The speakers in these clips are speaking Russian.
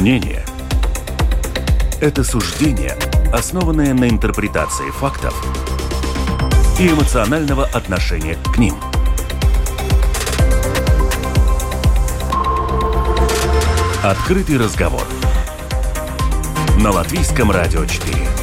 Мнение – это суждение, основанное на интерпретации фактов и эмоционального отношения к ним. Открытый разговор на Латвийском радио 4.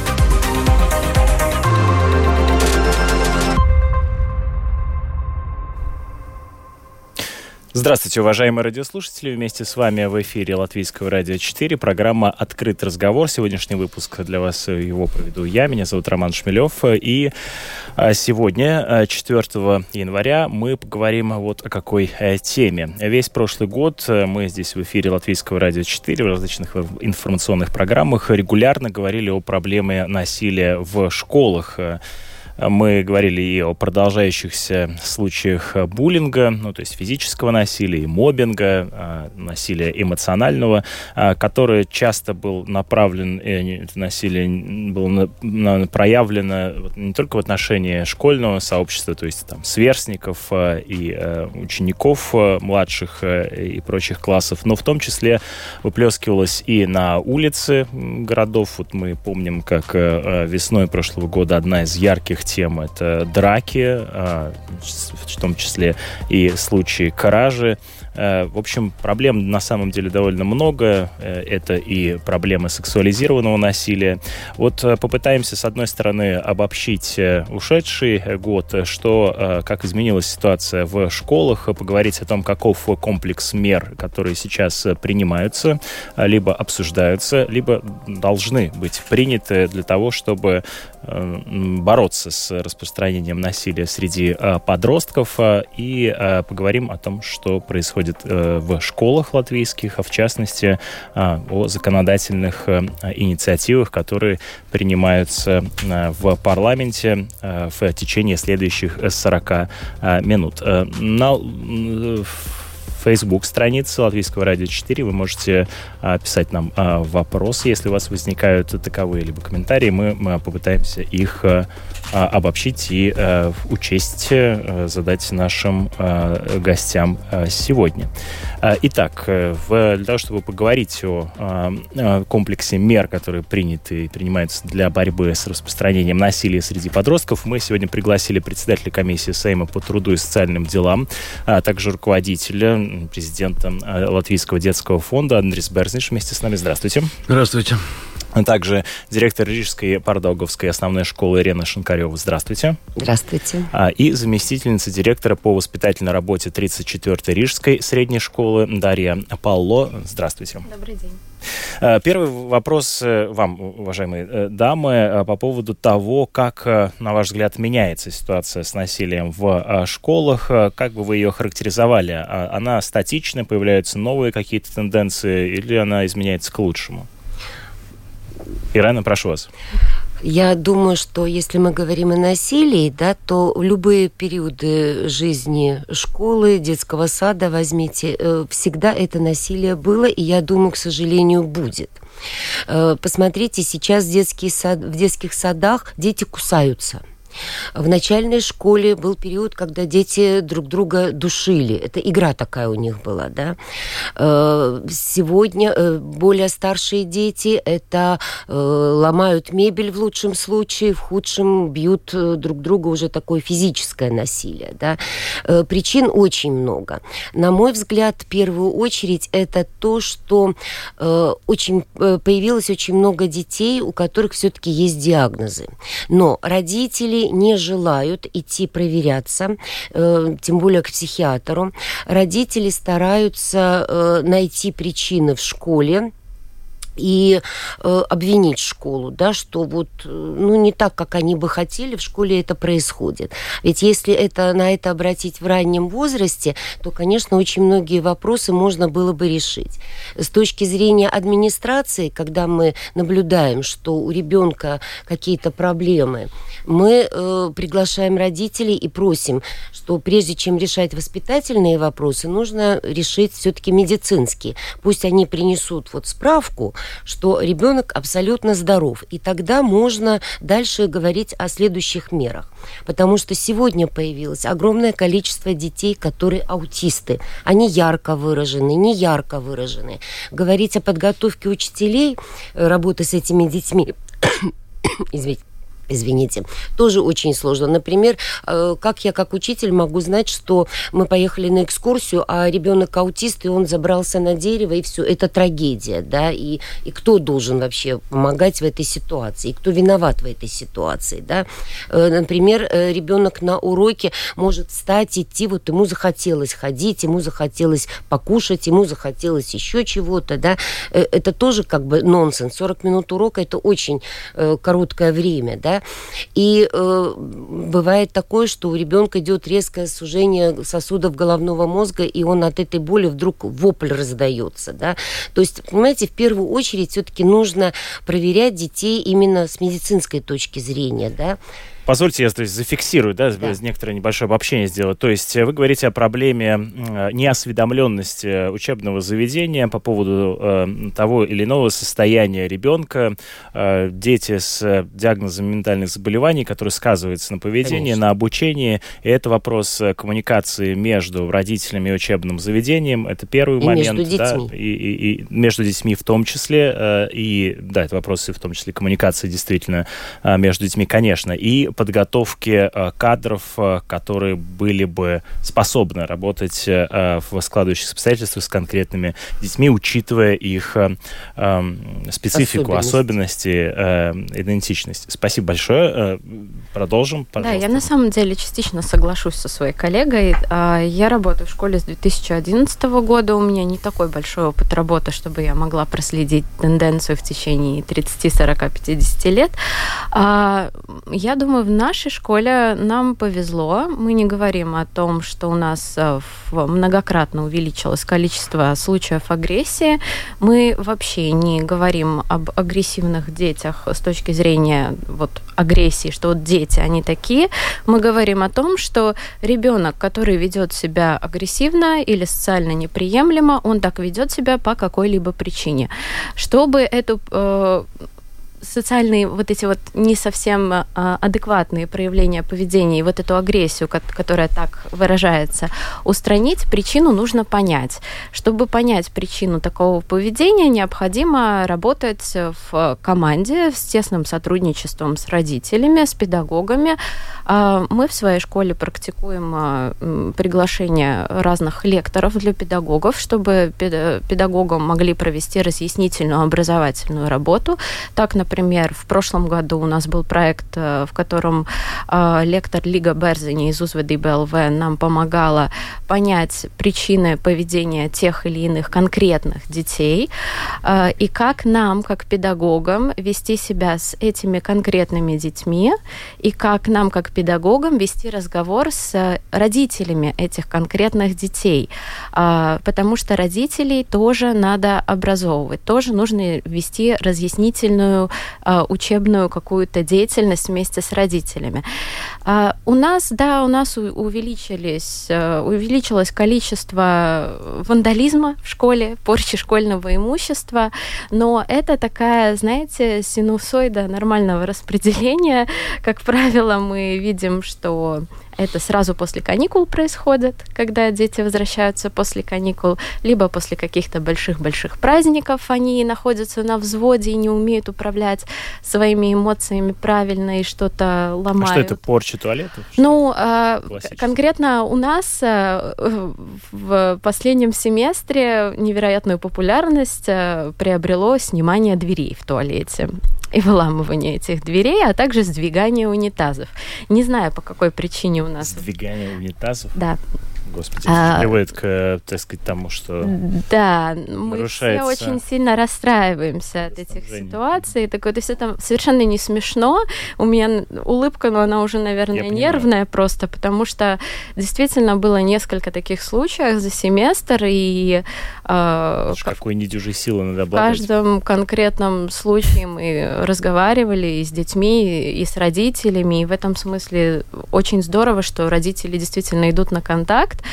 Здравствуйте, уважаемые радиослушатели. Вместе с вами в эфире Латвийского радио 4. Программа «Открыт разговор». Сегодняшний выпуск для вас э, его проведу я. Меня зовут Роман Шмелев. И а, сегодня, 4 э, января, мы поговорим вот о какой э, теме. Весь прошлый год мы здесь в эфире Латвийского радио 4 в различных информационных программах регулярно говорили о проблеме насилия в школах. Мы говорили и о продолжающихся случаях буллинга, ну, то есть физического насилия, и мобинга, а, насилия эмоционального, а, которое часто был направлен, э, насилие было проявлено не только в отношении школьного сообщества, то есть там сверстников и э, учеников э, младших и прочих классов, но в том числе выплескивалось и на улице городов. Вот мы помним, как весной прошлого года одна из ярких тем. Это драки, а, в том числе и случаи кражи. Э, в общем, проблем на самом деле довольно много. Э, это и проблемы сексуализированного насилия. Вот э, попытаемся, с одной стороны, обобщить ушедший год, что, как изменилась ситуация в школах, поговорить о том, каков комплекс мер, которые сейчас принимаются, либо обсуждаются, либо должны быть приняты для того, чтобы бороться с распространением насилия среди подростков и поговорим о том, что происходит происходит э, в школах латвийских, а в частности а, о законодательных э, инициативах, которые принимаются э, в парламенте в течение следующих 40 минут. На Facebook странице Латвийского радио 4 вы можете а, писать нам а, вопросы, если у вас возникают таковые, либо комментарии. Мы, мы попытаемся их а, обобщить и а, учесть, а, задать нашим гостям сегодня. Итак, в, для того, чтобы поговорить о комплексе мер, которые приняты и принимаются для борьбы с распространением насилия среди подростков, мы сегодня пригласили председателя комиссии Сейма по труду и социальным делам, а также руководителя президентом э, Латвийского детского фонда Андрис Берзниш вместе с нами. Здравствуйте. Здравствуйте. А также директор Рижской Пардауговской основной школы Ирина Шинкарева. Здравствуйте. Здравствуйте. А, и заместительница директора по воспитательной работе 34-й Рижской средней школы Дарья Палло. Здравствуйте. Добрый день. А, первый вопрос э, вам, уважаемые э, дамы, по поводу того, как, на ваш взгляд, меняется ситуация с насилием в школах. Как бы вы ее характеризовали? Она статична, появляются новые какие-то тенденции или она изменяется к лучшему? Ирана, прошу вас. Я думаю, что если мы говорим о насилии, да, то любые периоды жизни школы, детского сада, возьмите, э, всегда это насилие было, и я думаю, к сожалению, будет. Э, посмотрите, сейчас в, детский сад, в детских садах дети кусаются – в начальной школе был период, когда дети друг друга душили. Это игра такая у них была, да. Э, сегодня э, более старшие дети это э, ломают мебель в лучшем случае, в худшем бьют друг друга уже такое физическое насилие, да. Причин очень много. На мой взгляд, в первую очередь это то, что очень появилось очень много детей, у которых все-таки есть диагнозы. Но родители не желают идти проверяться, э, тем более к психиатру. Родители стараются э, найти причины в школе, и э, обвинить школу, да, что вот, э, ну, не так, как они бы хотели, в школе это происходит. Ведь если это, на это обратить в раннем возрасте, то, конечно, очень многие вопросы можно было бы решить. С точки зрения администрации, когда мы наблюдаем, что у ребенка какие-то проблемы, мы э, приглашаем родителей и просим, что прежде чем решать воспитательные вопросы, нужно решить все-таки медицинские. Пусть они принесут вот справку, что ребенок абсолютно здоров. И тогда можно дальше говорить о следующих мерах. Потому что сегодня появилось огромное количество детей, которые аутисты. Они ярко выражены, не ярко выражены. Говорить о подготовке учителей, э, работы с этими детьми, извините, извините, тоже очень сложно. Например, э, как я как учитель могу знать, что мы поехали на экскурсию, а ребенок аутист, и он забрался на дерево, и все, это трагедия, да, и, и кто должен вообще помогать в этой ситуации, и кто виноват в этой ситуации, да. Э, например, э, ребенок на уроке может встать, идти, вот ему захотелось ходить, ему захотелось покушать, ему захотелось еще чего-то, да, это тоже как бы нонсенс. 40 минут урока – это очень короткое время, да, и э, бывает такое, что у ребенка идет резкое сужение сосудов головного мозга, и он от этой боли вдруг вопль раздается, да. То есть, понимаете, в первую очередь все-таки нужно проверять детей именно с медицинской точки зрения, да. Позвольте, я то есть, зафиксирую, да, да. некоторое небольшое обобщение сделать. То есть вы говорите о проблеме неосведомленности учебного заведения по поводу э, того или иного состояния ребенка. Э, дети с диагнозом ментальных заболеваний, которые сказываются на поведении, Конечно. на обучении. И это вопрос коммуникации между родителями и учебным заведением. Это первый и момент. Между детьми. Да, и, и, и между детьми в том числе. Э, и да, это вопросы в том числе коммуникации действительно э, между детьми, конечно. И подготовки э, кадров, э, которые были бы способны работать э, в складывающихся обстоятельствах с конкретными детьми, учитывая их специфику, особенности, идентичность. Спасибо большое. Продолжим, пожалуйста. Да, я на самом деле частично соглашусь со своей коллегой. А, я работаю в школе с 2011 года. У меня не такой большой опыт работы, чтобы я могла проследить тенденцию в течение 30, 40, 50 лет. А, я думаю, в нашей школе нам повезло. Мы не говорим о том, что у нас э, многократно увеличилось количество случаев агрессии. Мы вообще не говорим об агрессивных детях с точки зрения вот, агрессии, что вот дети, они такие. Мы говорим о том, что ребенок, который ведет себя агрессивно или социально неприемлемо, он так ведет себя по какой-либо причине. Чтобы эту э, социальные вот эти вот не совсем а, адекватные проявления поведения и вот эту агрессию, которая так выражается, устранить, причину нужно понять. Чтобы понять причину такого поведения, необходимо работать в команде с тесным сотрудничеством с родителями, с педагогами. А, мы в своей школе практикуем а, приглашение разных лекторов для педагогов, чтобы педагогам могли провести разъяснительную образовательную работу. Так, например, Например, в прошлом году у нас был проект, э, в котором э, лектор Лига Берзини из УЗВД БЛВ нам помогала понять причины поведения тех или иных конкретных детей э, и как нам, как педагогам, вести себя с этими конкретными детьми и как нам, как педагогам, вести разговор с родителями этих конкретных детей. Потому что родителей тоже надо образовывать, тоже нужно вести разъяснительную учебную какую-то деятельность вместе с родителями. А, у нас, да, у нас увеличились, э, увеличилось количество вандализма в школе, порчи школьного имущества, но это такая, знаете, синусоида нормального распределения. Как правило, мы видим, что это сразу после каникул происходит, когда дети возвращаются после каникул, либо после каких-то больших-больших праздников они находятся на взводе и не умеют управлять своими эмоциями правильно и что-то ломают. А что это порча туалетов? Ну, э, конкретно у нас э, в последнем семестре невероятную популярность э, приобрело снимание дверей в туалете и выламывание этих дверей, а также сдвигание унитазов. Не знаю, по какой причине у нас... Сдвигание унитазов? Да. Господи, а, приводит к, так сказать, тому, что Да, мы все очень сильно расстраиваемся от этих ситуаций. Такое, то есть это совершенно не смешно. У меня улыбка, но она уже, наверное, Я нервная понимаю. просто, потому что действительно было несколько таких случаев за семестр, и э, какой недюжей силы надо обладать. В каждом конкретном случае мы разговаривали и с детьми, и с родителями, и в этом смысле очень здорово, что родители действительно идут на контакт, проект.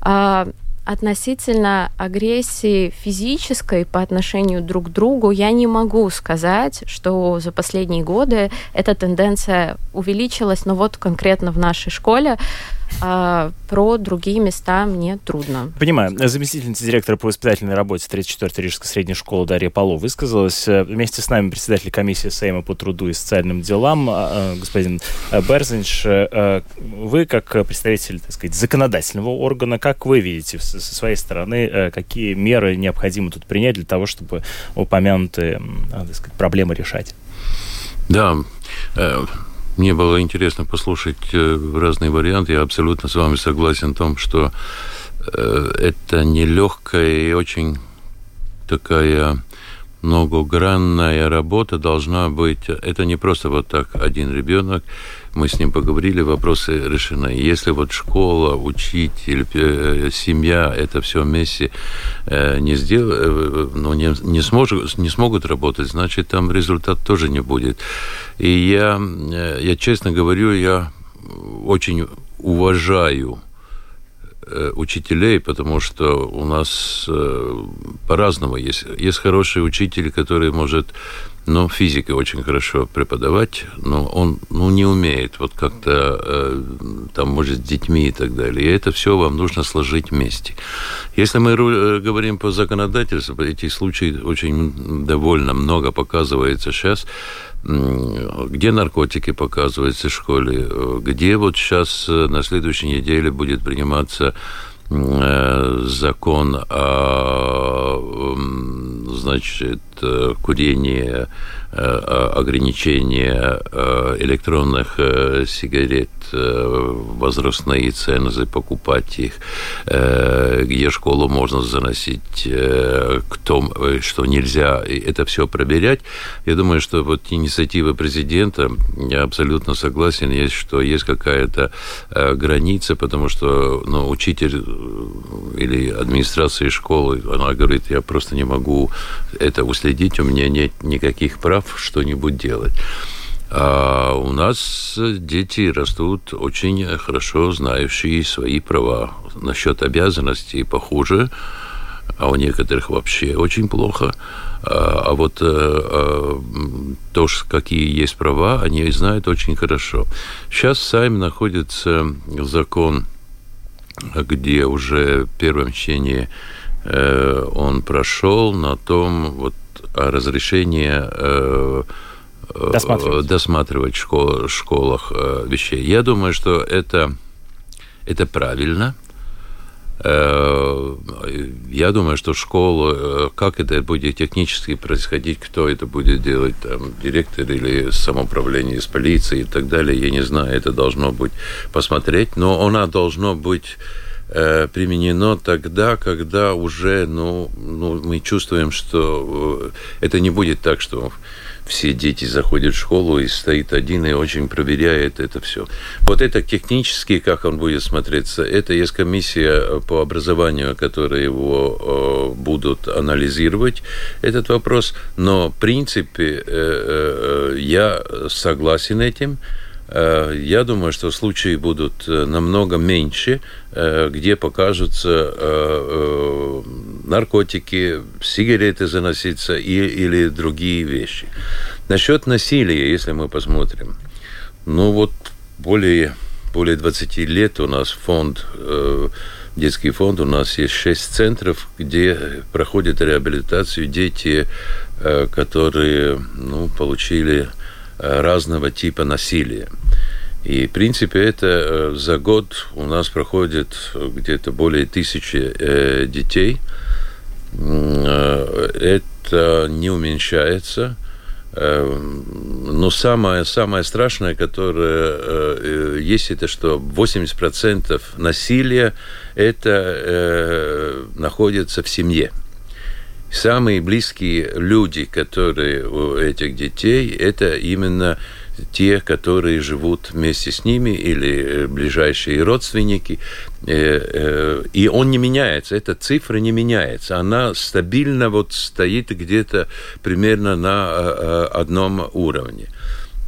А, относительно агрессии физической по отношению друг к другу, я не могу сказать, что за последние годы эта тенденция увеличилась, но вот конкретно в нашей школе а про другие места мне трудно. Понимаю. Заместительница директора по воспитательной работе 34-й Рижской средней школы Дарья Поло высказалась. Вместе с нами председатель комиссии Сейма по труду и социальным делам а, а, господин Берзинч. А, вы, как представитель, так сказать, законодательного органа, как вы видите со своей стороны, какие меры необходимо тут принять для того, чтобы упомянутые так сказать, проблемы решать? Да, э, мне было интересно послушать э, разные варианты. Я абсолютно с вами согласен в том, что э, это нелегкая и очень такая многогранная работа должна быть. Это не просто вот так один ребенок. Мы с ним поговорили, вопросы решены. Если вот школа, учитель, э, семья, это все вместе не сделают, ну, не, не, сможет, не смогут работать, значит, там результат тоже не будет. И я, э, я честно говорю, я очень уважаю Э, учителей, потому что у нас э, по-разному есть. Есть хороший учитель, который может, ну, физикой очень хорошо преподавать, но он, ну, не умеет вот как-то, там, может, с детьми и так далее. И это все вам нужно сложить вместе. Если мы говорим по законодательству, эти случаи очень довольно много показывается сейчас где наркотики показываются в школе, где вот сейчас э, на следующей неделе будет приниматься э, закон о значит, э, курении Э, ограничения э, электронных сигарет, возрастные цены, покупать их, где школу можно заносить, кто, что нельзя, это все проверять. Я думаю, что вот инициатива президента, я абсолютно согласен, есть, что есть какая-то граница, потому что ну, учитель или администрация школы, она говорит, я просто не могу это уследить, у меня нет никаких прав, что-нибудь делать. А у нас дети растут очень хорошо знающие свои права. Насчет обязанностей похуже, а у некоторых вообще очень плохо. А, а вот а, то, какие есть права, они знают очень хорошо. Сейчас в Сайме находится закон, где уже в первом чтении э, он прошел на том, вот разрешение э, э, досматривать, досматривать в школ, школах э, вещей. Я думаю, что это, это правильно. Я думаю, что школа, как это будет технически происходить, кто это будет делать, там, директор или самоуправление из полиции и так далее, я не знаю, это должно быть посмотреть, но она должно быть Э, применено тогда, когда уже, ну, ну, мы чувствуем, что э, это не будет так, что все дети заходят в школу и стоит один и очень проверяет это все. Вот это технически, как он будет смотреться, это есть комиссия по образованию, которая его э, будут анализировать, этот вопрос. Но, в принципе, э, э, я согласен этим. Э, я думаю, что случаи будут э, намного меньше, э, где покажутся наркотики, сигареты заноситься и, или другие вещи. Насчет насилия, если мы посмотрим, ну вот более, более 20 лет у нас фонд, детский фонд, у нас есть 6 центров, где проходят реабилитацию дети, которые ну, получили разного типа насилия. И, в принципе, это э, за год у нас проходит где-то более тысячи э, детей. Это не уменьшается. Но самое, самое страшное, которое есть, это что 80% насилия это находится в семье. Самые близкие люди, которые у этих детей, это именно те, которые живут вместе с ними или э, ближайшие родственники. Э, э, и он не меняется, эта цифра не меняется. Она стабильно вот стоит где-то примерно на одном уровне.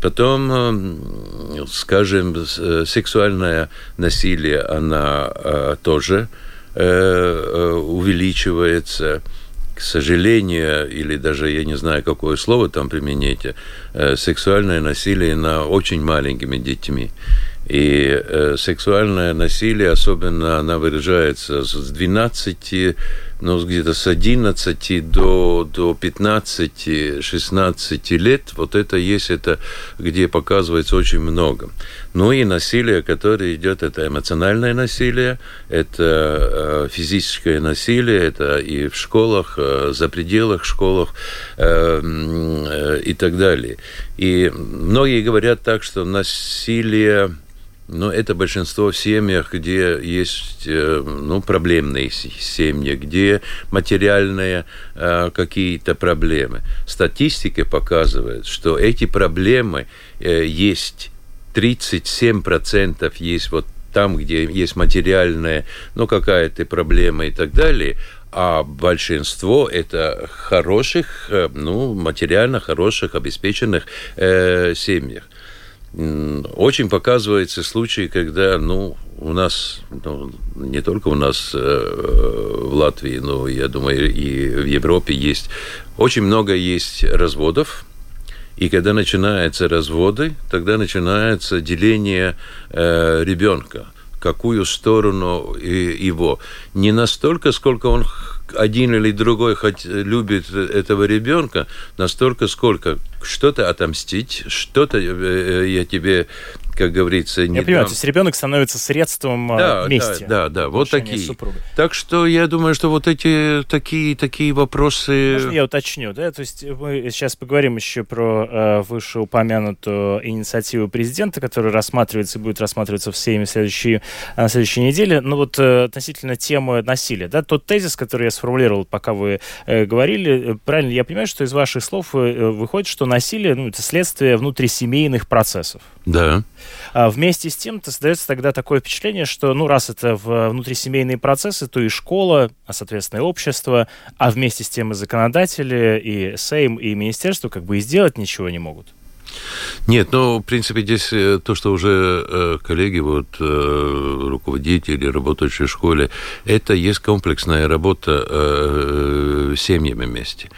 Потом, скажем, сексуальное насилие, она тоже увеличивается к сожалению, или даже я не знаю, какое слово там применить, сексуальное насилие над очень маленькими детьми. И э, сексуальное насилие, особенно она выражается с 12, ну, где-то с 11 до, до 15-16 лет. Вот это есть, это где показывается очень много. Ну и насилие, которое идет, это эмоциональное насилие, это э, физическое насилие, это и в школах, э, за пределах школах э, и так далее. И многие говорят так, что насилие но это большинство в семьях, где есть э, ну, проблемные семьи, где материальные э, какие-то проблемы. Статистика показывает, что эти проблемы э, есть 37% есть вот там, где есть материальная, ну, какая-то проблема и так далее, а большинство это хороших, ну, материально хороших, обеспеченных э, семьях очень показывается случаи, когда, ну, у нас, ну, не только у нас э, в Латвии, но, я думаю, и в Европе есть, очень много есть разводов, и когда начинаются разводы, тогда начинается деление э, ребенка, какую сторону его. Не настолько, сколько он один или другой хоть любит этого ребенка настолько, сколько. Что-то отомстить, что-то э, я тебе как говорится, не Я понимаю, то есть ребенок становится средством а, да, мести. Да, да, да, вот такие. Так что я думаю, что вот эти такие, такие вопросы... Можно я уточню, да? То есть мы сейчас поговорим еще про э, вышеупомянутую инициативу президента, которая рассматривается и будет рассматриваться в Сейме в следующей, на следующей неделе. Но вот э, относительно темы насилия, да, тот тезис, который я сформулировал, пока вы э, говорили, э, правильно я понимаю, что из ваших слов э, выходит, что насилие, ну, это следствие внутрисемейных процессов. Да. А вместе с тем создается тогда такое впечатление, что, ну, раз это внутрисемейные процессы, то и школа, а, соответственно, и общество, а вместе с тем и законодатели, и Сейм, и министерство как бы и сделать ничего не могут. Нет, ну, в принципе, здесь э, то, что уже э, коллеги, вот, э, руководители, работающие в школе, это есть комплексная работа семьями вместе.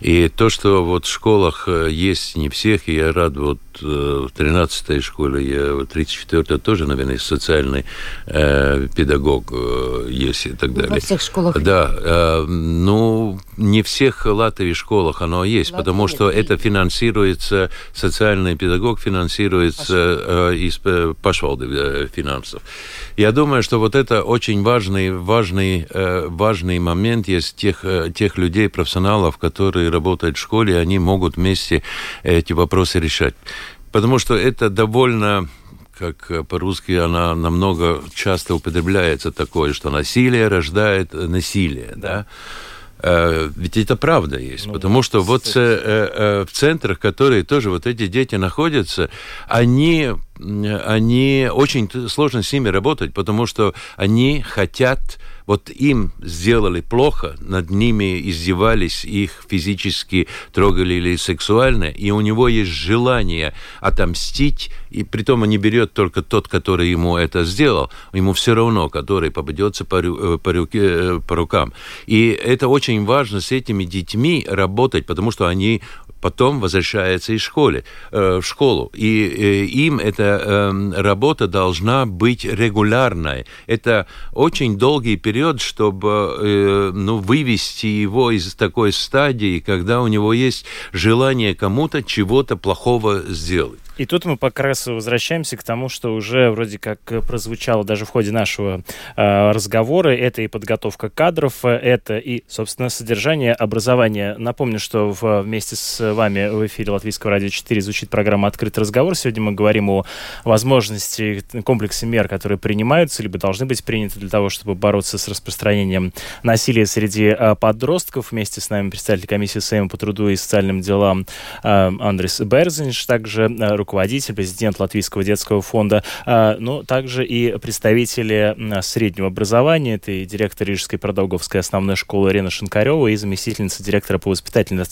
И то, что вот в школах есть не всех, и я рад вот в 13-й школе, я в 34-й тоже, наверное, социальный э, педагог э, есть и так далее. Во всех школах? Да. Э, ну, не всех Латвии школах оно есть, Латвии потому что это финансируется, социальный педагог финансируется э, из э, пашвалды э, финансов. Я думаю, что вот это очень важный, важный, э, важный момент есть тех, э, тех людей, профессионалов, которые работают в школе, они могут вместе эти вопросы решать. Потому что это довольно как по-русски она намного часто употребляется такое, что насилие рождает насилие, да. Э, ведь это правда есть, ну, потому что вот э, э, в центрах, которые тоже вот эти дети находятся, они, они очень сложно с ними работать, потому что они хотят вот им сделали плохо, над ними издевались, их физически трогали или сексуально, и у него есть желание отомстить, и при том он не берет только тот, который ему это сделал, ему все равно, который попадется по, э, по, руке, э, по рукам. И это очень важно с этими детьми работать, потому что они потом возвращается из школы, э, в школу. И э, им эта э, работа должна быть регулярной. Это очень долгий период, чтобы э, ну, вывести его из такой стадии, когда у него есть желание кому-то чего-то плохого сделать. И тут мы как раз возвращаемся к тому, что уже вроде как прозвучало даже в ходе нашего э, разговора. Это и подготовка кадров, это и, собственно, содержание образования. Напомню, что в, вместе с вами в эфире Латвийского радио 4 звучит программа «Открытый разговор». Сегодня мы говорим о возможности комплексе мер, которые принимаются, либо должны быть приняты для того, чтобы бороться с распространением насилия среди э, подростков. Вместе с нами представитель комиссии Сейма по труду и социальным делам э, Андрес Берзинш, также э, руководитель, президент Латвийского детского фонда, а, но также и представители среднего образования. Это и директор Рижской продолговской основной школы Ирина Шинкарева и заместительница директора по воспитательной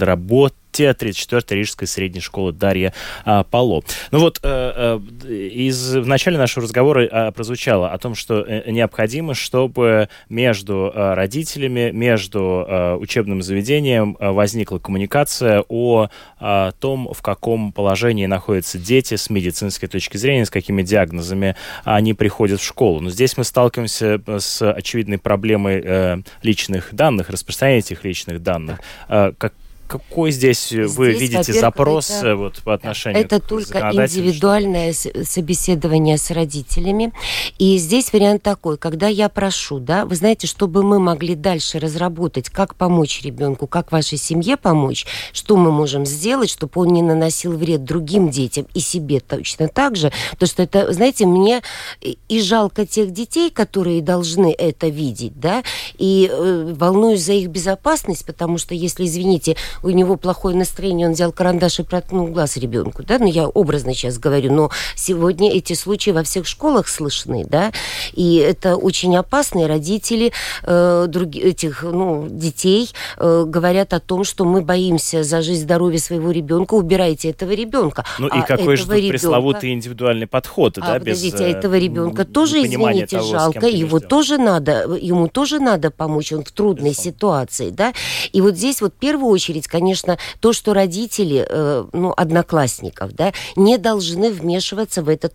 работе факультет 34-й Рижской средней школы Дарья а, Пало. Ну вот, э, из, в начале нашего разговора а, прозвучало о том, что э, необходимо, чтобы между а, родителями, между а, учебным заведением а, возникла коммуникация о а, том, в каком положении находятся дети с медицинской точки зрения, с какими диагнозами они приходят в школу. Но здесь мы сталкиваемся с очевидной проблемой э, личных данных, распространения этих личных данных. Э, как, какой здесь, здесь вы видите запрос это, вот, по отношению это к только индивидуальное собеседование с родителями. И здесь вариант такой, когда я прошу, да, вы знаете, чтобы мы могли дальше разработать, как помочь ребенку, как вашей семье помочь, что мы можем сделать, чтобы он не наносил вред другим детям и себе точно так же. То, что это, знаете, мне и жалко тех детей, которые должны это видеть, да, и э, волнуюсь за их безопасность, потому что, если, извините, у него плохое настроение, он взял карандаш и проткнул глаз ребенку, да, ну я образно сейчас говорю, но сегодня эти случаи во всех школах слышны, да, и это очень опасно, и родители э, друг, этих, ну, детей э, говорят о том, что мы боимся за жизнь, здоровье своего ребенка, убирайте этого ребенка. Ну а и какой же тут ребенка... пресловутый индивидуальный подход, а, да, подождите, без... А этого ребенка тоже, извините, того, жалко, его тоже надо, ему тоже надо помочь, он в трудной Безусловно. ситуации, да, и вот здесь вот в первую очередь, конечно, то, что родители, э, ну, одноклассников, да, не должны вмешиваться в этот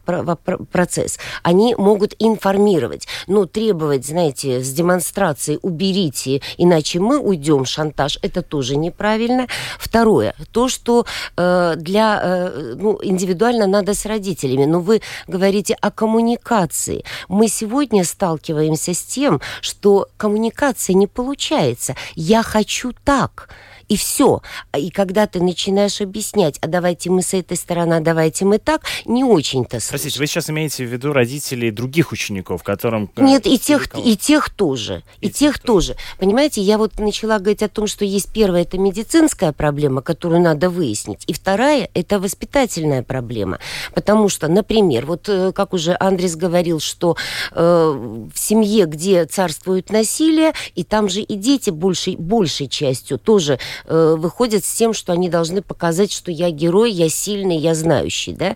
процесс. Они могут информировать, но требовать, знаете, с демонстрацией «уберите, иначе мы уйдем» шантаж, это тоже неправильно. Второе, то, что э, для, э, ну, индивидуально надо с родителями, но вы говорите о коммуникации. Мы сегодня сталкиваемся с тем, что коммуникация не получается. Я хочу так и все. И когда ты начинаешь объяснять, а давайте мы с этой стороны, а давайте мы так, не очень-то слышно. Простите, вы сейчас имеете в виду родителей других учеников, которым... Э, Нет, и тех, и тех тоже. И, и тех, тех тоже. тоже. Понимаете, я вот начала говорить о том, что есть первая, это медицинская проблема, которую надо выяснить, и вторая, это воспитательная проблема. Потому что, например, вот э, как уже Андрес говорил, что э, в семье, где царствует насилие, и там же и дети большей, большей частью тоже э, выходят с тем, что они должны показать, что я герой, я сильный, я знающий, да.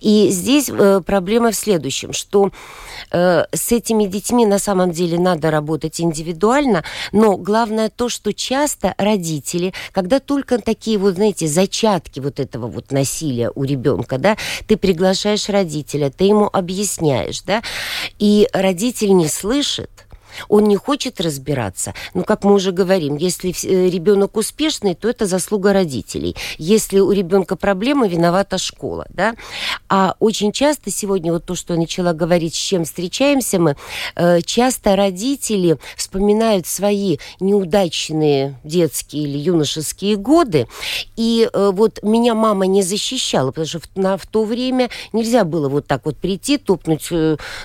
И здесь э, проблема в следующем, что э, с этими детьми на самом деле надо работать индивидуально, но главное то, что часто родители, когда только такие вот, знаете, зачатки вот этого вот насилия у ребенка, да, ты приглашаешь родителя, ты ему объясняешь, да, и родитель не слышит, он не хочет разбираться. Ну, как мы уже говорим, если э, ребенок успешный, то это заслуга родителей. Если у ребенка проблемы, виновата школа, да. А очень часто сегодня, вот то, что я начала говорить, с чем встречаемся мы, э, часто родители вспоминают свои неудачные детские или юношеские годы, и э, вот меня мама не защищала, потому что в, на, в то время нельзя было вот так вот прийти, топнуть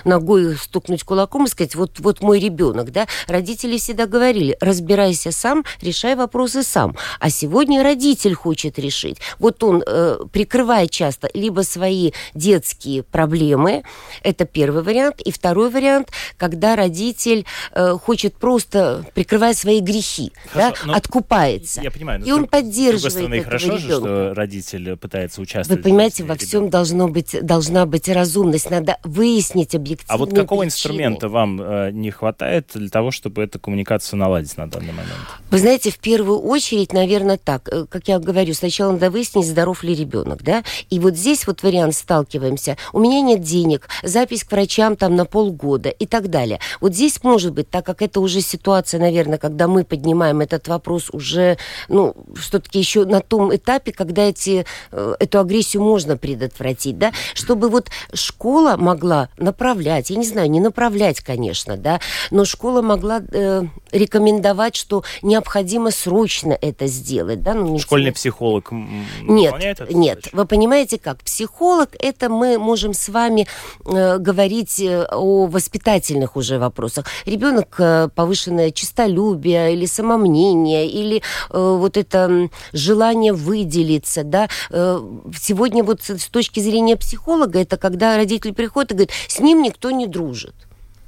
ногой, стукнуть кулаком и сказать, вот, вот мой ребенок ребенок, да, родители всегда говорили, разбирайся сам, решай вопросы сам. А сегодня родитель хочет решить. Вот он э, прикрывает часто либо свои детские проблемы, это первый вариант, и второй вариант, когда родитель э, хочет просто прикрывать свои грехи, Хорошо, да, откупается. Я понимаю. И он поддерживает стороны, этого хорошо ребенка. Же, что родитель пытается участвовать. Вы понимаете, во всем должно быть, должна быть разумность, надо выяснить объективно. А вот какого причины. инструмента вам э, не хватает? Хватает для того, чтобы эту коммуникацию наладить на данный момент? Вы знаете, в первую очередь, наверное, так. Э, как я говорю, сначала надо выяснить, здоров ли ребенок, да? И вот здесь вот вариант сталкиваемся. У меня нет денег, запись к врачам там на полгода и так далее. Вот здесь может быть, так как это уже ситуация, наверное, когда мы поднимаем этот вопрос уже, ну, что-таки еще на том этапе, когда эти, э, эту агрессию можно предотвратить, да? Чтобы вот школа могла направлять, я не знаю, не направлять, конечно, да, но школа могла э, рекомендовать, что необходимо срочно это сделать. Да? Ну, Школьный психолог Нет, нет. Вы понимаете как? Психолог, это мы можем с вами э, говорить э, о воспитательных уже вопросах. Ребенок э, повышенное честолюбие или самомнение, или э, вот это желание выделиться, да. Э, сегодня вот с точки зрения психолога, это когда родители приходят и говорят, с ним никто не дружит.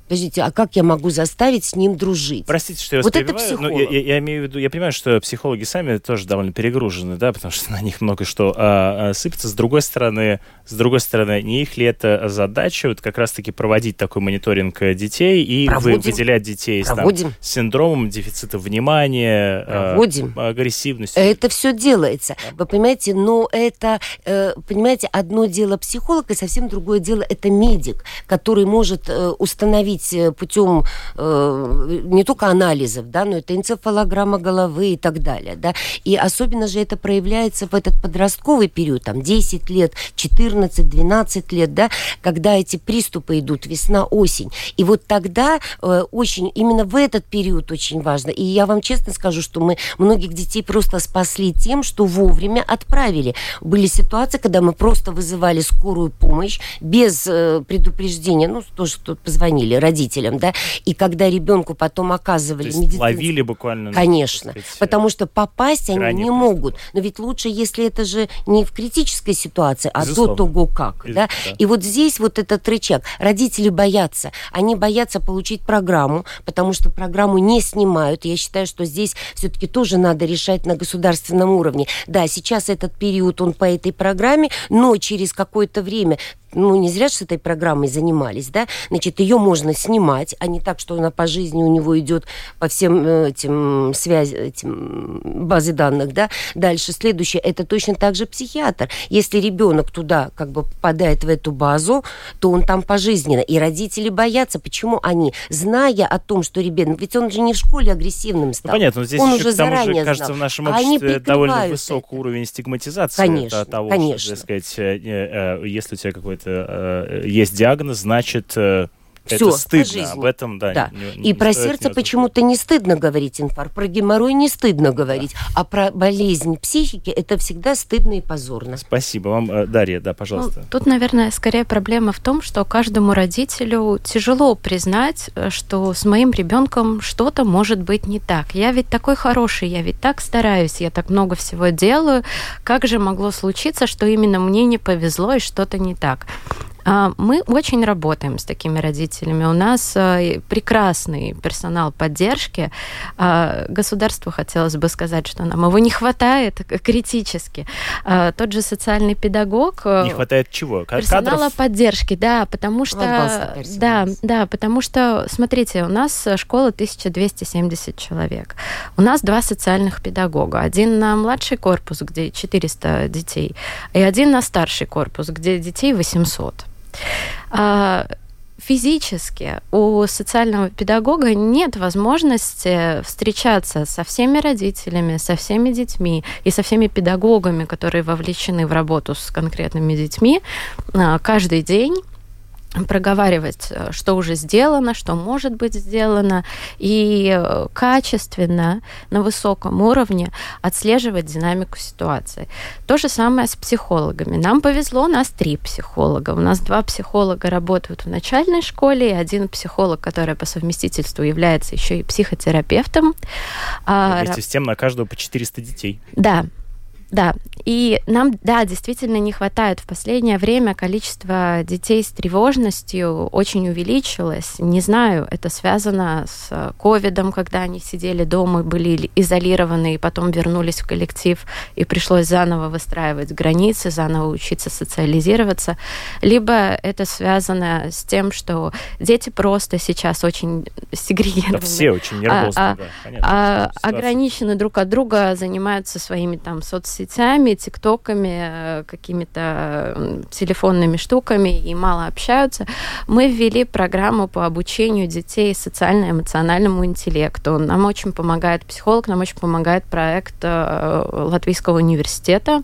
Подождите, а как я могу заставить с ним дружить? Простите, что я вас вот это перебиваю, но психолог. я, я, я имею в виду, я понимаю, что психологи сами тоже довольно перегружены, да, потому что на них много что а, а, сыпется. С другой стороны, с другой стороны, не их ли это задача вот как раз-таки проводить такой мониторинг э, детей и Проводим. выделять детей с, там, с синдромом дефицита внимания, а, Проводим. агрессивностью? Это все делается. Вы понимаете, но это, э, понимаете, одно дело психолог, и совсем другое дело это медик, который может э, установить э, путем э, не только анализов, да, но это энцефалограмма головы и так далее, да. И особенно же это проявляется в этот подростковый период, там 10 лет, 14-12 лет, да, когда эти приступы идут весна-осень. И вот тогда э, очень, именно в этот период очень важно. И я вам честно скажу, что мы многих детей просто спасли тем, что вовремя отправили. Были ситуации, когда мы просто вызывали скорую помощь без э, предупреждения, ну, тоже что позвонили родителям, да, и когда ребенку потом То оказывали медицинскую ловили буквально. ну, Конечно, сказать, потому что попасть они не приступа. могут. Но ведь лучше, если это же не в критической ситуации, а Безусловно. до того как. Без- Да? да. И вот здесь вот этот рычаг. Родители боятся. Они боятся получить программу, потому что программу не снимают. Я считаю, что здесь все-таки тоже надо решать на государственном уровне. Да, сейчас этот период, он по этой программе, но через какое-то время ну, не зря же с этой программой занимались, да, значит, ее можно снимать, а не так, что она по жизни у него идет по всем э, этим связи, этим базы данных, да. Дальше, следующее, это точно так же психиатр. Если ребенок туда как бы попадает в эту базу, то он там пожизненно. И родители боятся, почему они, зная о том, что ребенок, ведь он же не в школе агрессивным Ну, стал. понятно, но здесь он еще, уже к тому же, заранее кажется, знал. в нашем А они обществе довольно прикрывают высокий это. уровень стигматизации Конечно, того, конечно. что, так сказать, э, э, если у тебя какой-то э, есть диагноз, значит, э, Всё, это по стыдно. жизни. Об этом, да. Да. не- И не про стоит сердце почему-то не стыдно говорить инфаркт, про геморрой не стыдно говорить, а про болезнь психики это всегда стыдно и позорно. Спасибо вам, Э, Дарья, да, Ну, пожалуйста. тут, наверное, скорее проблема в том, что каждому родителю тяжело признать, э, что с моим ребенком что-то может быть не так. Я ведь такой хороший, я ведь так стараюсь, я так много всего делаю. Как же могло случиться, что именно мне не повезло и что-то не так? А, Мы очень работаем с такими родителями. У нас э, прекрасный персонал поддержки. А, Государству хотелось бы сказать, что нам его не хватает критически. А, Тот же социальный педагог... э, Не хватает чего? Персонала Кадров? поддержки, да, потому что... Да, да, потому что, смотрите, у нас школа 1270 человек. У нас два социальных педагога. Один на младший корпус, где 400 детей, и один на старший корпус, где детей 800. А, Физически у социального педагога нет возможности встречаться со всеми родителями, со всеми детьми и со всеми педагогами, которые вовлечены в работу с конкретными детьми а, каждый день проговаривать, э, что уже сделано, что может быть сделано, и э, качественно, на высоком уровне отслеживать динамику ситуации. То же самое с психологами. Нам повезло, у нас три психолога. У нас два психолога работают в начальной школе, и один психолог, который по совместительству является еще и психотерапевтом. А, Вместе с тем на каждого по 400 детей. да, да. И нам, да, действительно не хватает. В последнее время количество детей с тревожностью очень увеличилось. Не знаю, это связано с ковидом, когда они сидели дома, были изолированы, и потом вернулись в коллектив, и пришлось заново выстраивать границы, заново учиться социализироваться. Либо это связано с тем, что дети просто сейчас очень сегрегированы. Да все очень нервозны, а- да, понятно. а, ограничены друг от друга, занимаются своими там соцсетями, тиктоками, э, какими-то телефонными штуками и мало общаются. Мы ввели программу по обучению детей социально-эмоциональному интеллекту. Нам очень помогает психолог, нам очень помогает проект э, Латвийского университета,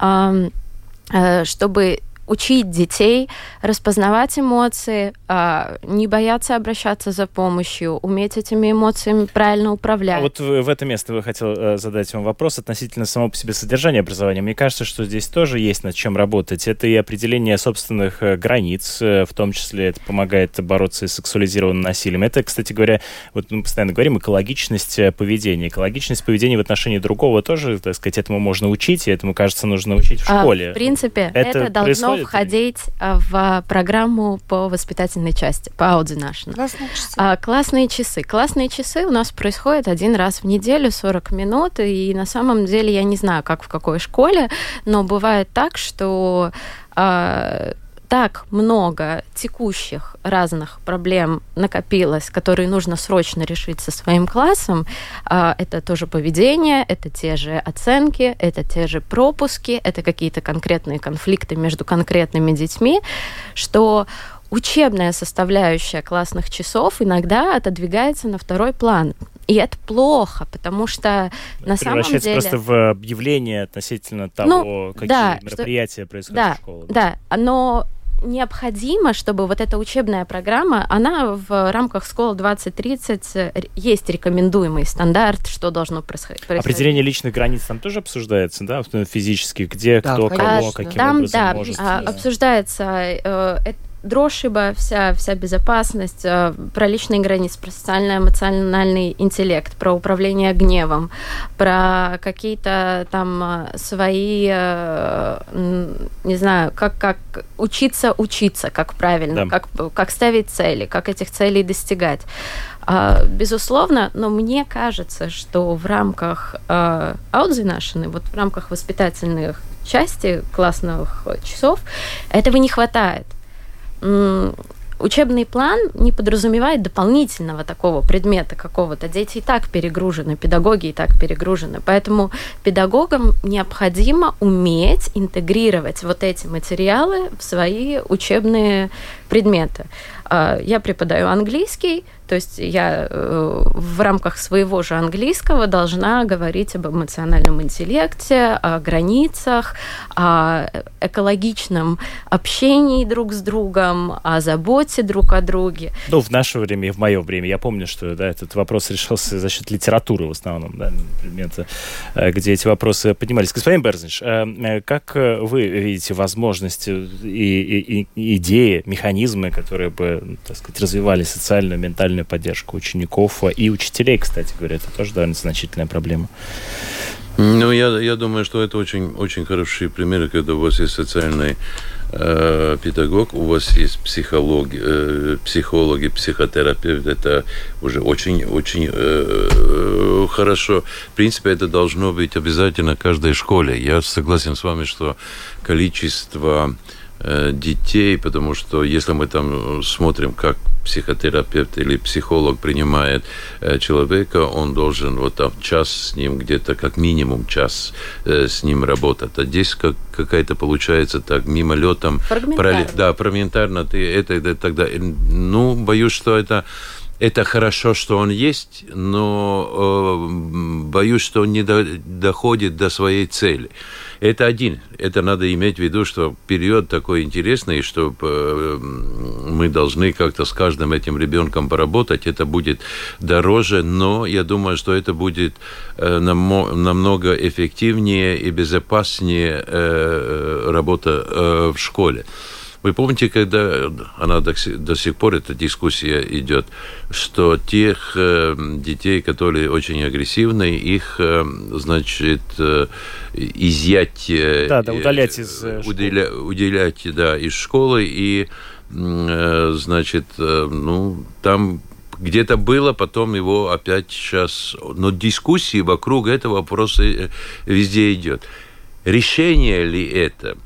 э, чтобы учить детей распознавать эмоции, а, не бояться обращаться за помощью, уметь этими эмоциями правильно управлять. А вот в, это место я хотел э, задать вам вопрос относительно самого по себе содержания образования. Мне кажется, что здесь тоже есть над чем работать. Это и определение собственных э, границ, э, в том числе это помогает бороться с сексуализированным насилием. Это, кстати говоря, вот мы постоянно говорим, экологичность поведения. Экологичность поведения в отношении другого тоже, так сказать, этому можно учить, и этому, кажется, нужно учить в А, школе. в принципе, Это это, должно должно входить или? в программу по воспитательной части, по Audi National. Классные часы. А, классные часы. Классные часы у нас происходят один раз в неделю, 40 минут, и на самом деле я не знаю, как в какой школе, но бывает так, что а, так много текущих разных проблем накопилось, которые нужно срочно решить со своим классом. А, это тоже поведение, это те же оценки, это те же пропуски, это какие-то конкретные конфликты между конкретными детьми, что учебная составляющая классных часов иногда отодвигается на второй план. И это плохо, потому что на самом деле... просто в объявление относительно того, ну, какие да, мероприятия что... происходят да, в школе. Да, но необходимо, чтобы вот эта учебная программа, она в рамках школы 2030 э, есть рекомендуемый стандарт, что должно происходить. Определение личных границ там тоже обсуждается, да, физически, где, да, кто, конечно. кого, каким там, образом да, может... А, обсуждается э, дрошиба, вся, вся безопасность, э, про личные границы, про социально-эмоциональный интеллект, про управление гневом, про какие-то там э, свои, э, не знаю, как, как учиться учиться, как правильно, да. как, как ставить цели, как этих целей достигать. А, безусловно, но мне кажется, что в рамках аудзинашины, вот в рамках воспитательных части классных часов, этого не хватает учебный план не подразумевает дополнительного такого предмета какого-то. Дети и так перегружены, педагоги и так перегружены. Поэтому педагогам необходимо уметь интегрировать вот эти материалы в свои учебные предметы. А, я преподаю английский, то есть я э, в рамках своего же английского должна говорить об эмоциональном интеллекте, о границах, о экологичном общении друг с другом, о заботе друг о друге. Ну, в наше время и в мое время. Я помню, что да, этот вопрос решался за счет литературы в основном, да, предмета, э, где эти вопросы поднимались. Господин Берзнич, э, как вы видите возможности и, и, и идеи, механизмы, которые бы, так сказать, развивали социальную, ментальную поддержку учеников и учителей, кстати говоря. Это тоже довольно значительная проблема. Ну, я, я думаю, что это очень, очень хорошие примеры, когда у вас есть социальный э, педагог, у вас есть психологи, э, психологи, психотерапевт. Это уже очень, очень э, хорошо. В принципе, это должно быть обязательно в каждой школе. Я согласен с вами, что количество Э, детей, потому что если мы там смотрим, как психотерапевт или психолог принимает э, человека, он должен вот там час с ним, где-то как минимум час э, с ним работать. А здесь как, какая-то получается так мимолетом. Фрагментарно. Да, фрагментарно. Ты это, это тогда... Ну, боюсь, что это это хорошо, что он есть, но э, боюсь, что он не до, доходит до своей цели. Это один. Это надо иметь в виду, что период такой интересный, что э, мы должны как-то с каждым этим ребенком поработать. Это будет дороже, но я думаю, что это будет э, намного эффективнее и безопаснее э, работа в школе. Вы помните, когда она до, до сих пор эта дискуссия идет, что тех э, детей, которые очень агрессивные, их, э, значит, э, изъять... Э, да, да, удалять из э, уделя, Уделять, да, из школы и, э, значит, э, ну, там где-то было, потом его опять сейчас... Но дискуссии вокруг этого вопроса э, везде идет. Решение ли это?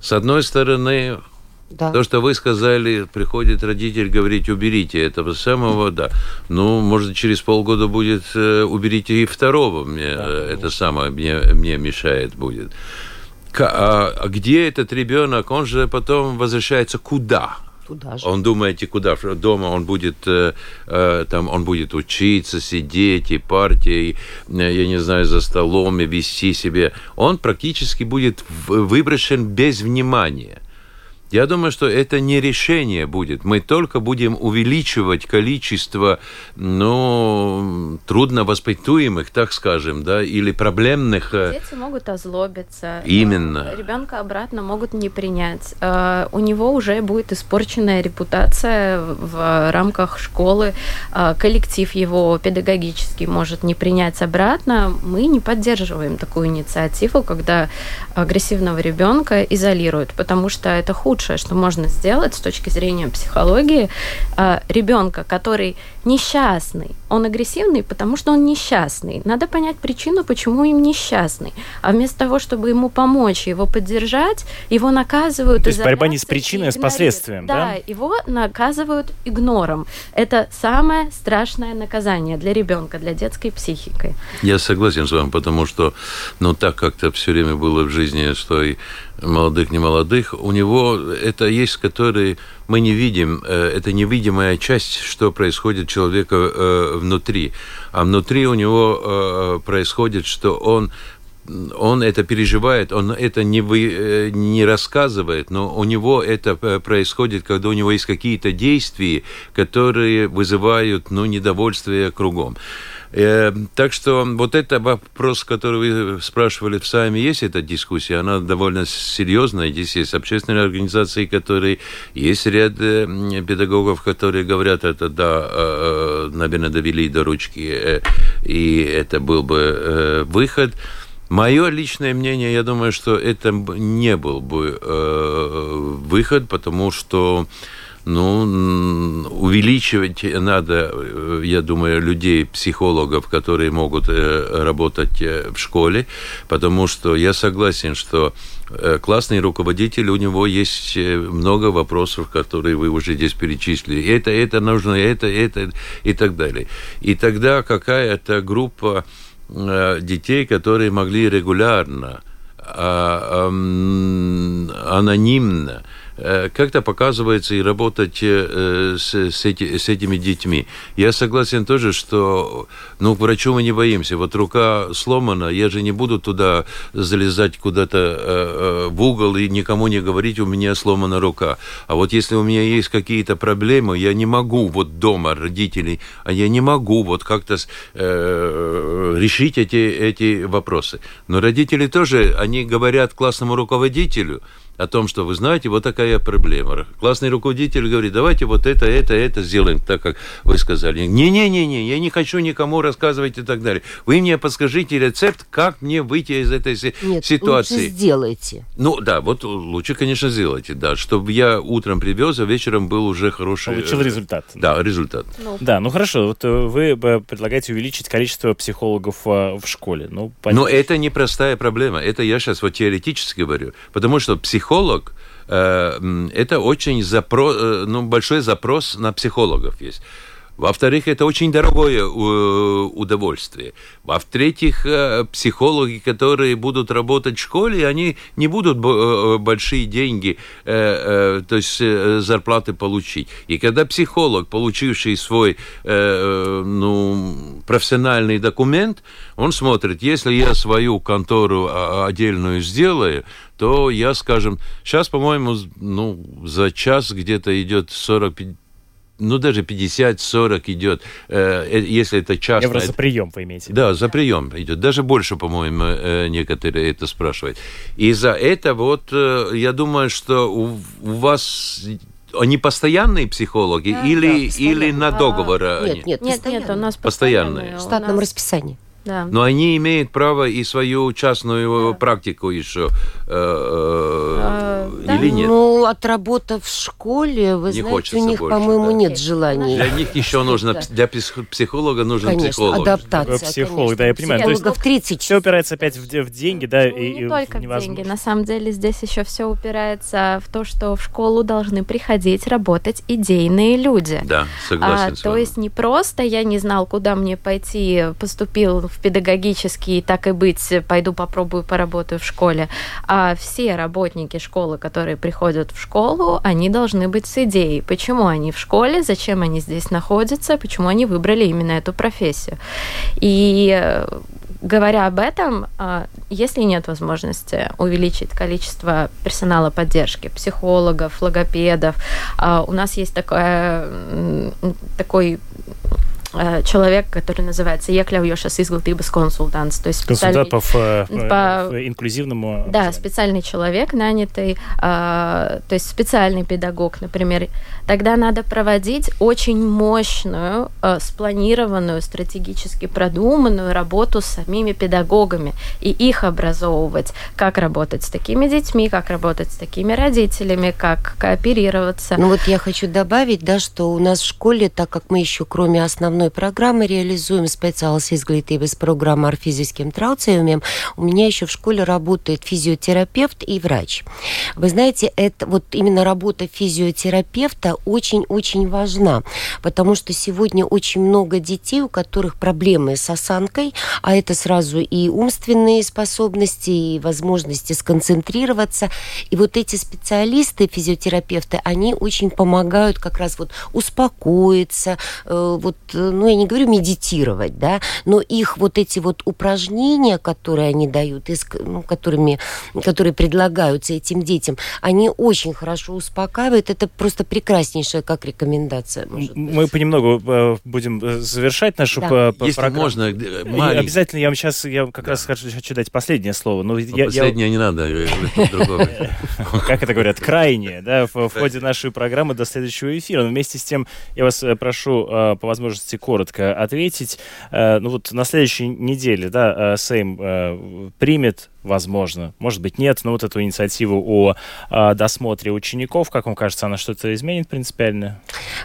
С одной стороны, да. То, что вы сказали, приходит родитель говорить, уберите этого самого, да. Ну, может, через полгода будет, э, уберите и второго, мне да, э, это самое мне, мне мешает будет. А, а где этот ребенок? Он же потом возвращается куда? Туда же. Он думаете, куда? Дома он будет, э, э, там, он будет учиться, сидеть, и партии, э, я не знаю, за столом, и вести себе. Он практически будет выброшен без внимания. Я думаю, что это не решение будет. Мы только будем увеличивать количество, ну, трудно воспитуемых, так скажем, да, или проблемных. Э, Дети могут озлобиться. Именно. Э, Ребенка обратно могут не принять. Э, у него уже будет испорченная репутация в рамках школы. Коллектив его педагогический может не принять обратно. Мы не поддерживаем такую инициативу, когда агрессивного ребенка изолируют, потому что это худшее лучшее, что можно сделать с точки зрения психологии э, ребенка, который несчастный. Он агрессивный, потому что он несчастный. Надо понять причину, почему им несчастный. А вместо того, чтобы ему помочь, его поддержать, его наказывают. То есть борьба не с причиной, а с последствием, да? Да, его наказывают игнором. Это самое страшное наказание для ребенка, для детской психики. Я согласен с вами, потому что, ну, так как-то все время было в жизни, что и молодых, не молодых, у него это есть, которые мы не видим, э, это невидимая часть, что происходит человека э, внутри. А внутри у него э, происходит, что он он это переживает, он это не, вы, не рассказывает, но у него это происходит, когда у него есть какие-то действия, которые вызывают ну, недовольствие кругом. Э, так что вот это вопрос, который вы спрашивали в сами, есть эта дискуссия, она довольно серьезная. Здесь есть общественные организации, которые есть ряд э, педагогов, которые говорят, это да, э, наверное, довели до ручки, и это был бы выход. Мое личное мнение, я думаю, что это не был бы выход, потому что ну, увеличивать надо, э, я думаю, людей, психологов, которые могут э, работать э, в школе, потому что я согласен, что классный руководитель, у него есть много вопросов, которые вы уже здесь перечислили. Это, это нужно, это, это и так далее. И тогда какая-то группа детей, которые могли регулярно, а, анонимно, как-то показывается и работать э, с, с, эти, с этими детьми. Я согласен тоже, что ну, к врачу мы не боимся. Вот рука сломана, я же не буду туда залезать куда-то э, в угол и никому не говорить, у меня сломана рука. А вот если у меня есть какие-то проблемы, я не могу вот дома родителей, а я не могу вот как-то э, решить эти, эти вопросы. Но родители тоже, они говорят классному руководителю, о том, что вы знаете, вот такая проблема. Классный руководитель говорит, давайте вот это, это, это сделаем, так как вы сказали. Не-не-не, я не хочу никому рассказывать и так далее. Вы мне подскажите рецепт, как мне выйти из этой Нет, ситуации. лучше сделайте. Ну да, вот лучше, конечно, сделайте, да, чтобы я утром привез, а вечером был уже хороший... Получил э, результат. Да, результат. Ну. Да, ну хорошо, вот э, вы э, предлагаете увеличить количество психологов в школе. Ну, Но это непростая проблема, это я сейчас вот теоретически говорю, потому что психологи психолог, э, это очень запро, э, ну, большой запрос на психологов есть. Во-вторых, это очень дорогое э, удовольствие. Во-третьих, психологи, которые будут работать в школе, они не будут большие деньги, то есть зарплаты получить. И когда психолог, получивший свой ну, профессиональный документ, он смотрит, если я свою контору а, отдельную сделаю, то я, скажем, сейчас, по-моему, ну, за час где-то идет 40 ну, даже 50-40 идет, э, э, если это часто. Евро за прием, вы имеете Да, за прием идет. Даже больше, по-моему, э, некоторые это спрашивают. И за это вот, э, я думаю, что у, у вас они постоянные психологи да, или, да, или на договор? А, нет, нет, нет, нет, у нас постоянные. В штатном нас... расписании. Да. Но они имеют право и свою частную да. практику еще э, а, или да? нет? Ну, отработав в школе, вы не знаете, у них, по-моему, да. нет желания. Для них еще нужно, для психолога нужен конечно, психолог. адаптация. Психолог, конечно. да, я понимаю. Психологов 30 Все упирается опять в, в деньги, да? Ну, и, не только в деньги. На самом деле здесь еще все упирается в то, что в школу должны приходить, работать идейные люди. Да, согласен а, То есть не просто я не знал, куда мне пойти, поступил в педагогический, так и быть, пойду попробую поработаю в школе. А все работники школы, которые приходят в школу, они должны быть с идеей, почему они в школе, зачем они здесь находятся, почему они выбрали именно эту профессию. И говоря об этом, а, если нет возможности увеличить количество персонала поддержки, психологов, логопедов, а, у нас есть такое, такой Э, человек, который называется iekļaujošas izglītības консультант. То есть Консультант по, по, по инклюзивному... Да, специальный человек, нанятый, а, то есть специальный педагог, например. Тогда надо проводить очень мощную, спланированную, стратегически продуманную работу с самими педагогами и их образовывать, как работать с такими детьми, как работать с такими родителями, как кооперироваться. Ну вот я хочу добавить, да, что у нас в школе, так как мы еще кроме основной основной программы реализуем специālas izglītības программу ar физическим traucējumiem. У меня еще в школе работает физиотерапевт и врач. Вы знаете, это вот именно работа физиотерапевта очень-очень важна, потому что сегодня очень много детей, у которых проблемы с осанкой, а это сразу и умственные способности, и возможности сконцентрироваться. И вот эти специалисты, физиотерапевты, они очень помогают как раз вот успокоиться, э, вот э, ну, я не говорю медитировать, да, но их вот эти вот упражнения, которые они дают, ну, которыми, которые предлагаются этим детям, они очень хорошо успокаивают. Это просто прекраснейшая как рекомендация. Мы понемногу э, будем э, завершать нашу да. Если программу. можно, маленький. Обязательно я вам сейчас, я как да. раз хочу, хочу дать последнее слово. Но я, последнее я... не надо, Как это говорят, крайнее, да, в ходе нашей программы до следующего эфира. Но вместе с тем я вас э, прошу по возможности коротко ответить. Э, ну вот на следующей неделе, да, э, Сейм э, примет возможно, может быть, нет, но вот эту инициативу о э, досмотре учеников, как вам кажется, она что-то изменит принципиально?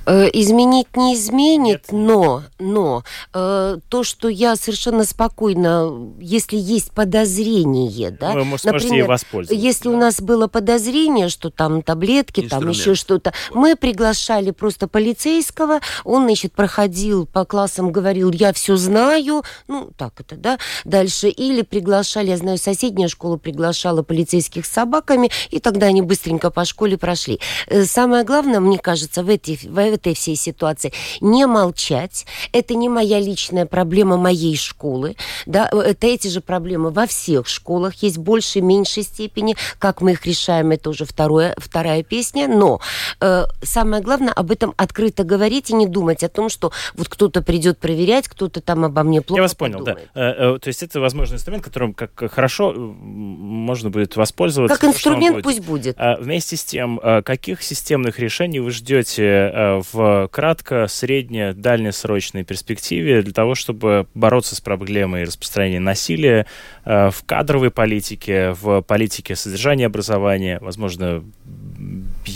Э, изменить не изменит, нет. но, но э, то, что я совершенно спокойно, если есть подозрение, да, Вы можете например, воспользоваться. Если да. у нас было подозрение, что там таблетки, Инструмент. там еще что-то, мы приглашали просто полицейского, он, значит, проходил по классам, говорил, я все знаю, ну, так это, да, дальше, или приглашали, я знаю, соседей, соседняя школа приглашала полицейских с собаками, и тогда они быстренько по школе прошли. Э, самое главное, мне кажется, в этой, в этой всей ситуации не молчать. Это не моя личная проблема моей школы. Да? Это эти же проблемы во всех школах. Есть большей, меньшей степени. Как мы их решаем, это уже второе, вторая песня. Но э, самое главное, об этом открыто говорить и не думать о том, что вот кто-то придет проверять, кто-то там обо мне плохо Я вас понял, подумает. да. Э, э, то есть это возможный инструмент, которым как хорошо можно будет воспользоваться. Как инструмент пусть будет. А, вместе с тем, а, каких системных решений вы ждете а, в кратко, средне, дальнесрочной перспективе для того, чтобы бороться с проблемой распространения насилия в кадровой политике, в политике содержания образования, возможно,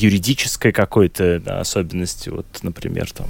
юридической какой-то особенности, вот, например, там,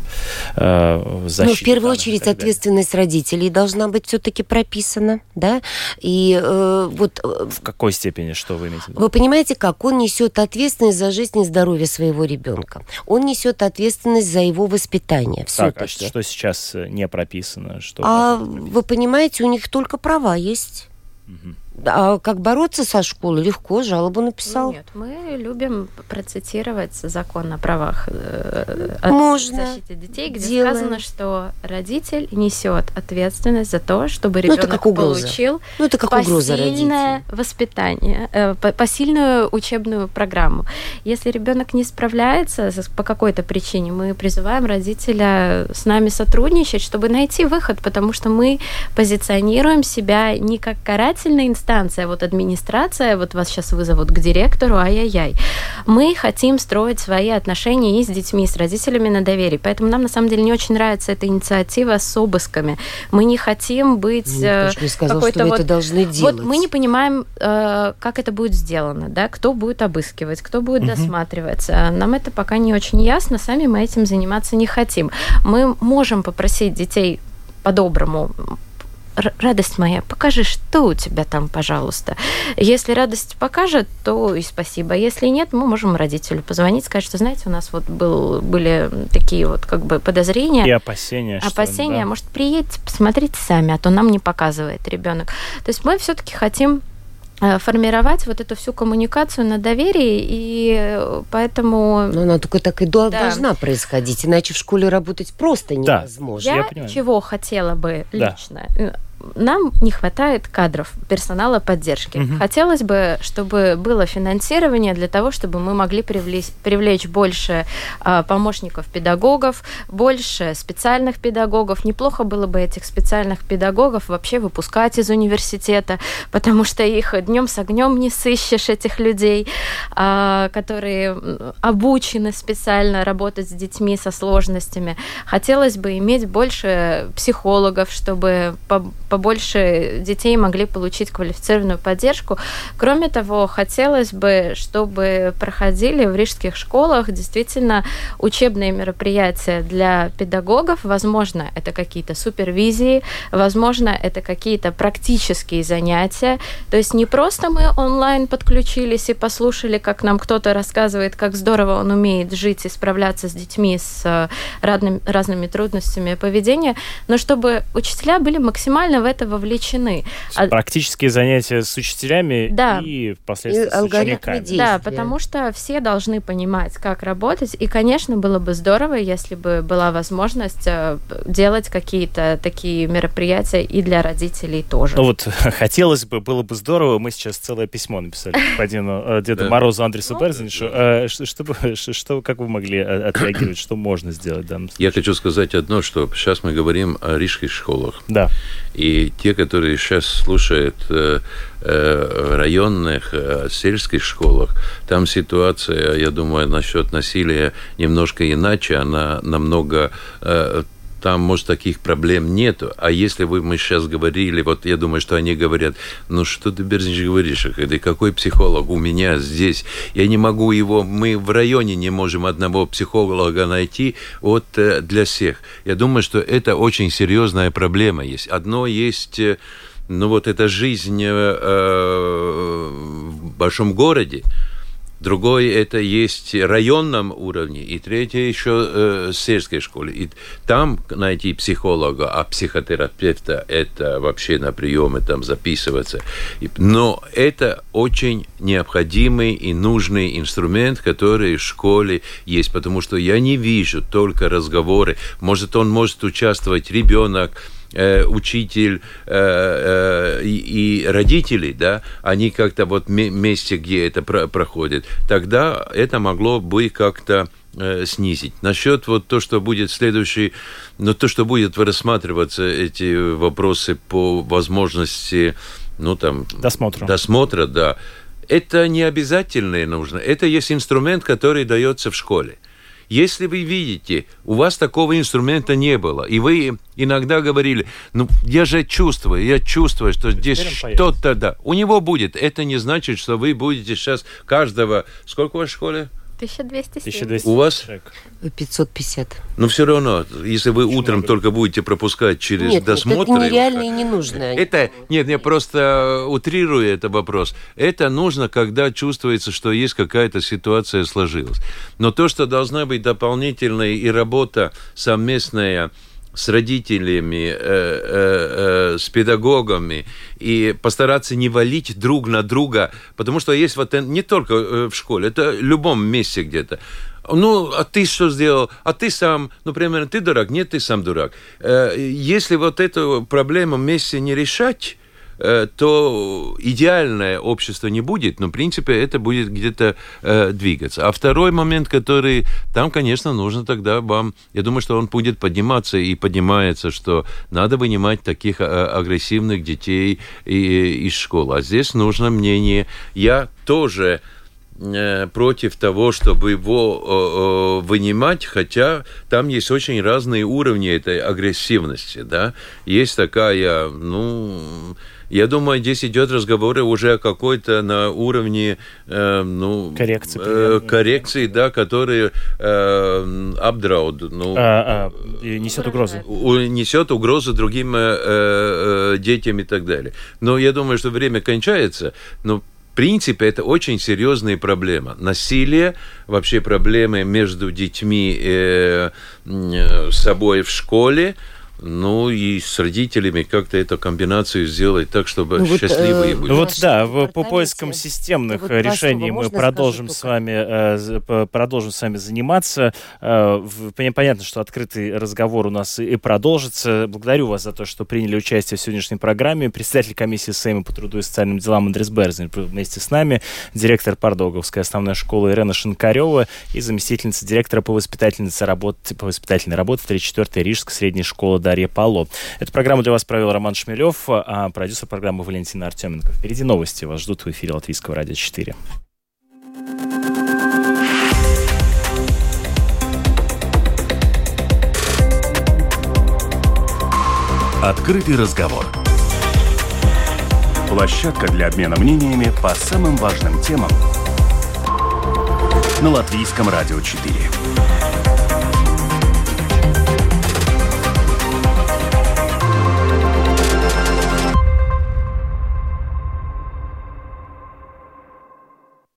э, защиты. Ну, в первую очередь, ответственность родителей должна быть все-таки прописана, да, и э, вот... Э, в какой степени, что вы имеете в виду? Вы понимаете, как он несет ответственность за жизнь и здоровье своего ребенка. Он несет ответственность за его воспитание. Так, а что сейчас э, не прописано? Что а вы понимаете, у них только права есть. Угу. А как бороться со школой? Легко, жалобу написал. Нет, мы любим процитировать закон о правах э, Можно. защите детей, где Делаем. сказано, что родитель несет ответственность за то, чтобы ребенок ну, это получил ну, это как посильное воспитание, э, посильную учебную программу. Если ребенок не справляется по какой-то причине, мы призываем родителя с нами сотрудничать, чтобы найти выход, потому что мы позиционируем себя не как карательный инструмент, инстанция, вот администрация, вот вас сейчас вызовут к директору, ай-яй-яй. Мы хотим строить свои отношения и с детьми, и с родителями на доверии. Поэтому нам на самом деле не очень нравится эта инициатива с обысками. Мы не хотим быть ну, э, какой-то вот... это должны делать. Вот мы не понимаем, э, как это будет сделано, да, кто будет обыскивать, кто будет угу. досматривать. Нам это пока не очень ясно, сами мы этим заниматься не хотим. Мы можем попросить детей по-доброму радость моя, покажи, что у тебя там, пожалуйста. Если радость покажет, то и спасибо. Если нет, мы можем родителю позвонить, сказать, что, знаете, у нас вот был, были такие вот как бы подозрения. И опасения. Опасения. да. Может, приедьте, посмотрите сами, а то нам не показывает ребенок. То есть мы все-таки хотим формировать вот эту всю коммуникацию на доверии, и э, поэтому... Но она только так и да. должна происходить, иначе в школе работать просто невозможно. Да, я, я чего хотела бы лично? Нам не хватает кадров, персонала поддержки. Угу. Хотелось бы, чтобы было финансирование для того, чтобы мы могли привлечь, привлечь больше э, помощников педагогов, больше специальных педагогов. Неплохо было бы этих специальных педагогов вообще выпускать из университета, потому что их днем с огнем не сыщешь, этих людей, э, которые обучены специально работать с детьми со сложностями. Хотелось бы иметь больше психологов, чтобы побольше детей могли получить квалифицированную поддержку. Кроме того, хотелось бы, чтобы проходили в рижских школах действительно учебные мероприятия для педагогов. Возможно, это какие-то супервизии, возможно, это какие-то практические занятия. То есть не просто мы онлайн подключились и послушали, как нам кто-то рассказывает, как здорово он умеет жить и справляться с детьми с э, разными, разными трудностями поведения, но чтобы учителя были максимально в это вовлечены. А практические занятия с учителями да. и впоследствии и с учениками. Да, потому что все должны понимать, как работать. И, конечно, было бы здорово, если бы была возможность э, делать какие-то такие мероприятия и для родителей тоже. Ну вот, хотелось бы, было бы здорово. Мы сейчас целое письмо написали господину э, Деду Морозу Андресу Берзиншу. Э, что, как вы могли отреагировать, что можно сделать в данном случае? Я хочу сказать одно, что сейчас мы говорим о рижских школах. Да. И те, которые сейчас слушают э, э, районных, э, сельских школах, там ситуация, я думаю, насчет насилия немножко иначе, она намного там, может, таких проблем нету. А если вы мы сейчас говорили, вот я думаю, что они говорят, ну что ты, Берзнич, говоришь, это какой психолог у меня здесь? Я не могу его, мы в районе не можем одного психолога найти вот э, для всех. Я думаю, что это очень серьезная проблема есть. Одно есть э, ну вот эта жизнь э, в большом городе, другой это есть районном уровне, и третье еще э, сельской школе. И там найти психолога, а психотерапевта это вообще на приемы там записываться. Но это очень необходимый и нужный инструмент, который в школе есть, потому что я не вижу только разговоры. Может, он может участвовать ребенок, э, учитель э, э, и, и родители, да, они как-то вот месте, где это про проходит, тогда это могло бы как-то э, снизить. Насчет вот то, что будет следующий, но то, что будет рассматриваться эти вопросы по возможности, ну там... Досмотра. Досмотра, да. Это не обязательно нужно. Это есть инструмент, который дается в школе. Если вы видите, у вас такого инструмента не было, и вы иногда говорили, ну, я же чувствую, я чувствую, что здесь что-то, да, у него будет. Это не значит, что вы будете сейчас каждого... Сколько у вас в школе? 1200. 1200 У вас? 550. Но все равно, если вы Очень утром много. только будете пропускать через нет, досмотр... Нет, это нереально и не нужно. Это, нет, я просто утрирую это вопрос. Это нужно, когда чувствуется, что есть какая-то ситуация сложилась. Но то, что должна быть дополнительная и работа совместная с родителями, э, э, э, с педагогами и постараться не валить друг на друга, потому что есть вот не только э, в школе, это в любом месте где-то. Ну, а ты что сделал? А ты сам, ну, примерно, ты дурак? Нет, ты сам дурак. Э, если вот эту проблему вместе не решать, то идеальное общество не будет, но, в принципе, это будет где-то э, двигаться. А второй момент, который там, конечно, нужно тогда вам, я думаю, что он будет подниматься и поднимается, что надо вынимать таких э, агрессивных детей и, из школы. А здесь нужно мнение. Я тоже э, против того, чтобы его э, вынимать, хотя там есть очень разные уровни этой агрессивности, да. Есть такая, ну, я думаю, здесь идет разговор уже о какой-то на уровне э, ну, коррекции, э, коррекции, да, которые э, обдрауд, ну, а, а, несет угрозу. Несет угрозу другим э, э, детям и так далее. Но я думаю, что время кончается, но в принципе, это очень серьезная проблема. Насилие, вообще проблемы между детьми э, э, собой в школе, Ну и с родителями как-то эту комбинацию сделать так, чтобы ну, счастливые вот, были. Вот да, в, по поискам системных вот решений мы продолжим с вами э, продолжим с вами заниматься. Э, понятно, что открытый разговор у нас и продолжится. Благодарю вас за то, что приняли участие в сегодняшней программе. Председатель комиссии Сейма по труду и социальным делам Андрес Берзин вместе с нами, директор Пардоговской основной школы Ирена Шинкарева и заместительница директора по воспитательнице работы по воспитательной работе 34-й Рижской средней школы Дарья Пало. Эту программу для вас провел Роман Шмелев, а продюсер программы Валентина Артеменко. Впереди новости. Вас ждут в эфире Латвийского радио 4. Открытый разговор. Площадка для обмена мнениями по самым важным темам на Латвийском радио 4.